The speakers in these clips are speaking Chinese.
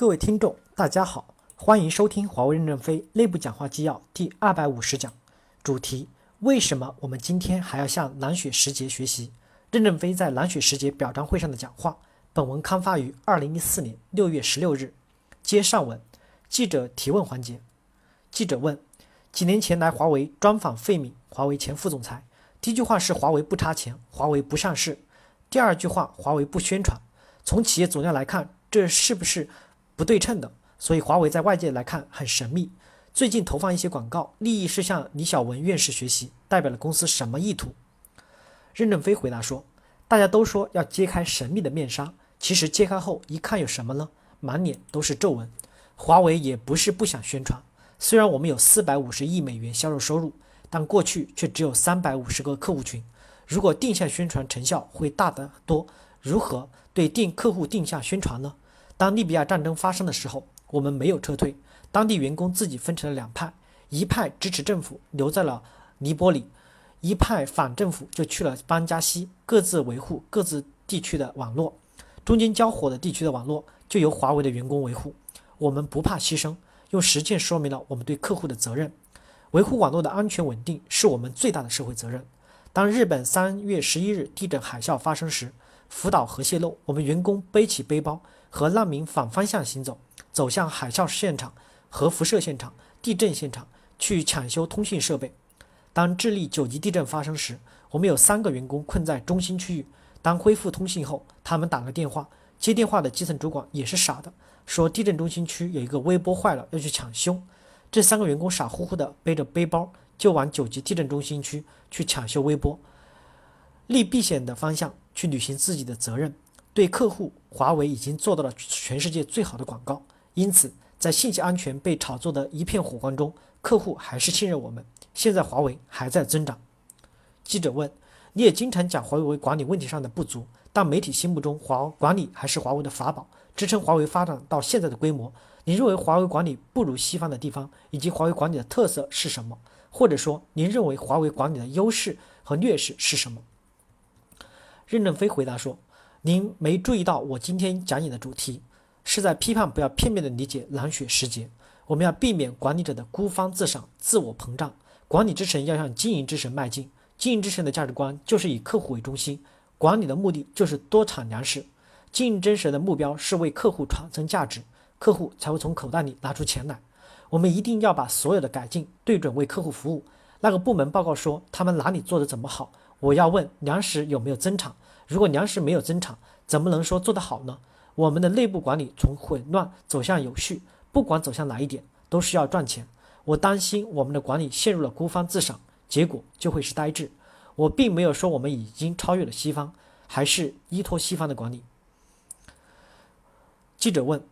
各位听众，大家好，欢迎收听华为任正非内部讲话纪要第二百五十讲，主题：为什么我们今天还要向蓝雪时节学习？任正非在蓝雪时节表彰会上的讲话。本文刊发于二零一四年六月十六日。接上文，记者提问环节。记者问：几年前来华为专访费敏，华为前副总裁，第一句话是华为不差钱，华为不上市；第二句话，华为不宣传。从企业总量来看，这是不是？不对称的，所以华为在外界来看很神秘。最近投放一些广告，利益是向李小文院士学习，代表了公司什么意图？任正非回答说：“大家都说要揭开神秘的面纱，其实揭开后一看有什么呢？满脸都是皱纹。华为也不是不想宣传，虽然我们有四百五十亿美元销售收入，但过去却只有三百五十个客户群。如果定向宣传成效会大得多，如何对定客户定向宣传呢？”当利比亚战争发生的时候，我们没有撤退，当地员工自己分成了两派，一派支持政府留在了尼泊里，一派反政府就去了班加西，各自维护各自地区的网络，中间交火的地区的网络就由华为的员工维护。我们不怕牺牲，用实践说明了我们对客户的责任。维护网络的安全稳定是我们最大的社会责任。当日本三月十一日地震海啸发生时，福岛核泄漏，我们员工背起背包。和难民反方向行走，走向海啸现场、核辐射现场、地震现场，去抢修通讯设备。当智利九级地震发生时，我们有三个员工困在中心区域。当恢复通信后，他们打了电话，接电话的基层主管也是傻的，说地震中心区有一个微波坏了，要去抢修。这三个员工傻乎乎的背着背包就往九级地震中心区去抢修微波，立避险的方向去履行自己的责任。对客户，华为已经做到了全世界最好的广告。因此，在信息安全被炒作的一片火光中，客户还是信任我们。现在华为还在增长。记者问：“你也经常讲华为管理问题上的不足，但媒体心目中华管理还是华为的法宝，支撑华为发展到现在的规模。你认为华为管理不如西方的地方，以及华为管理的特色是什么？或者说，您认为华为管理的优势和劣势是什么？”任正非回答说。您没注意到我今天讲演的主题，是在批判不要片面的理解蓝雪时节。我们要避免管理者的孤芳自赏、自我膨胀。管理之神要向经营之神迈进。经营之神的价值观就是以客户为中心，管理的目的就是多产粮食。经营之神的目标是为客户产生价值，客户才会从口袋里拿出钱来。我们一定要把所有的改进对准为客户服务。那个部门报告说他们哪里做的怎么好，我要问粮食有没有增产。如果粮食没有增产，怎么能说做得好呢？我们的内部管理从混乱走向有序，不管走向哪一点，都需要赚钱。我担心我们的管理陷入了孤芳自赏，结果就会是呆滞。我并没有说我们已经超越了西方，还是依托西方的管理。记者问：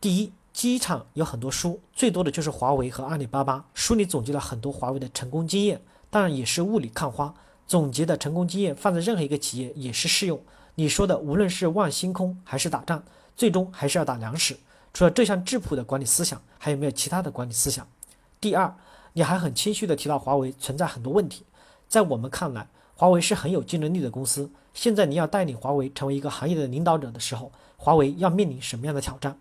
第一，机场有很多书，最多的就是华为和阿里巴巴，书里总结了很多华为的成功经验，当然也是雾里看花。总结的成功经验放在任何一个企业也是适用。你说的，无论是望星空还是打仗，最终还是要打粮食。除了这项质朴的管理思想，还有没有其他的管理思想？第二，你还很谦虚地提到华为存在很多问题。在我们看来，华为是很有竞争力的公司。现在你要带领华为成为一个行业的领导者的时候，华为要面临什么样的挑战？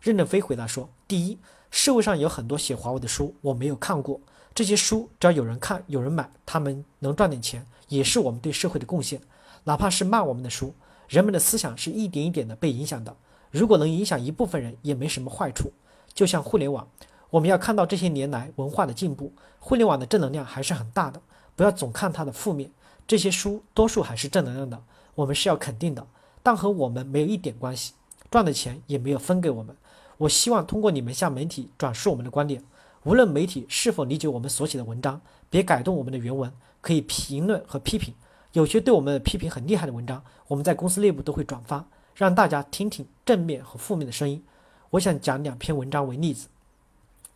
任正非回答说：第一，社会上有很多写华为的书，我没有看过。这些书只要有人看、有人买，他们能赚点钱，也是我们对社会的贡献。哪怕是骂我们的书，人们的思想是一点一点的被影响的。如果能影响一部分人，也没什么坏处。就像互联网，我们要看到这些年来文化的进步，互联网的正能量还是很大的。不要总看它的负面。这些书多数还是正能量的，我们是要肯定的，但和我们没有一点关系，赚的钱也没有分给我们。我希望通过你们向媒体转述我们的观点。无论媒体是否理解我们所写的文章，别改动我们的原文，可以评论和批评。有些对我们的批评很厉害的文章，我们在公司内部都会转发，让大家听听正面和负面的声音。我想讲两篇文章为例子，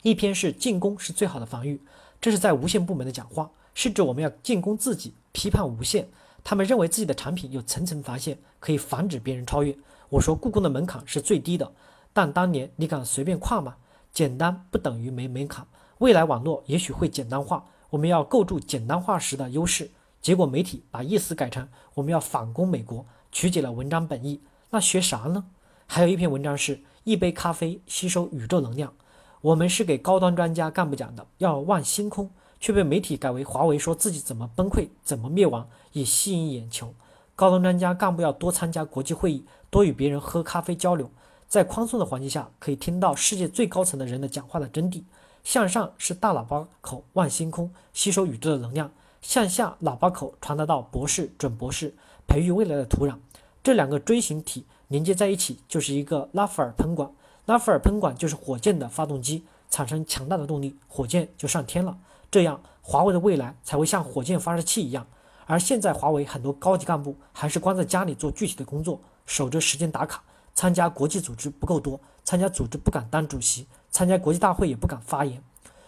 一篇是进攻是最好的防御，这是在无线部门的讲话，是指我们要进攻自己，批判无线。他们认为自己的产品有层层防线，可以防止别人超越。我说故宫的门槛是最低的，但当年你敢随便跨吗？简单不等于没门槛，未来网络也许会简单化，我们要构筑简单化时的优势。结果媒体把意思改成我们要反攻美国，曲解了文章本意，那学啥呢？还有一篇文章是一杯咖啡吸收宇宙能量。我们是给高端专家干部讲的，要望星空，却被媒体改为华为说自己怎么崩溃、怎么灭亡，以吸引眼球。高端专家干部要多参加国际会议，多与别人喝咖啡交流，在宽松的环境下，可以听到世界最高层的人的讲话的真谛。向上是大喇叭口望星空，吸收宇宙的能量；向下喇叭口传达到博士、准博士，培育未来的土壤。这两个锥形体连接在一起，就是一个拉弗尔喷管。拉弗尔喷管就是火箭的发动机，产生强大的动力，火箭就上天了。这样，华为的未来才会像火箭发射器一样。而现在，华为很多高级干部还是关在家里做具体的工作，守着时间打卡，参加国际组织不够多，参加组织不敢当主席，参加国际大会也不敢发言。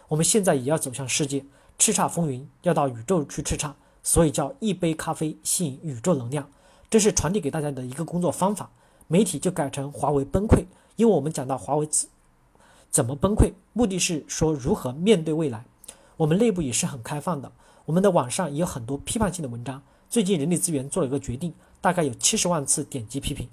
我们现在也要走向世界，叱咤风云，要到宇宙去叱咤，所以叫一杯咖啡吸引宇宙能量，这是传递给大家的一个工作方法。媒体就改成华为崩溃。因为我们讲到华为怎怎么崩溃，目的是说如何面对未来。我们内部也是很开放的，我们的网上也有很多批判性的文章。最近人力资源做了一个决定，大概有七十万次点击批评，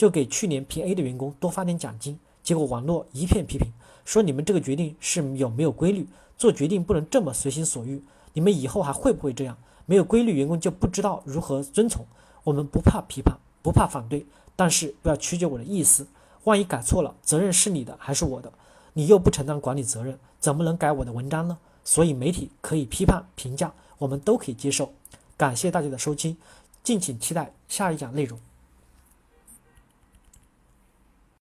就给去年评 A 的员工多发点奖金。结果网络一片批评，说你们这个决定是有没有规律？做决定不能这么随心所欲。你们以后还会不会这样？没有规律，员工就不知道如何遵从。我们不怕批判，不怕反对，但是不要曲解我的意思。万一改错了，责任是你的还是我的？你又不承担管理责任，怎么能改我的文章呢？所以媒体可以批判评价，我们都可以接受。感谢大家的收听，敬请期待下一讲内容。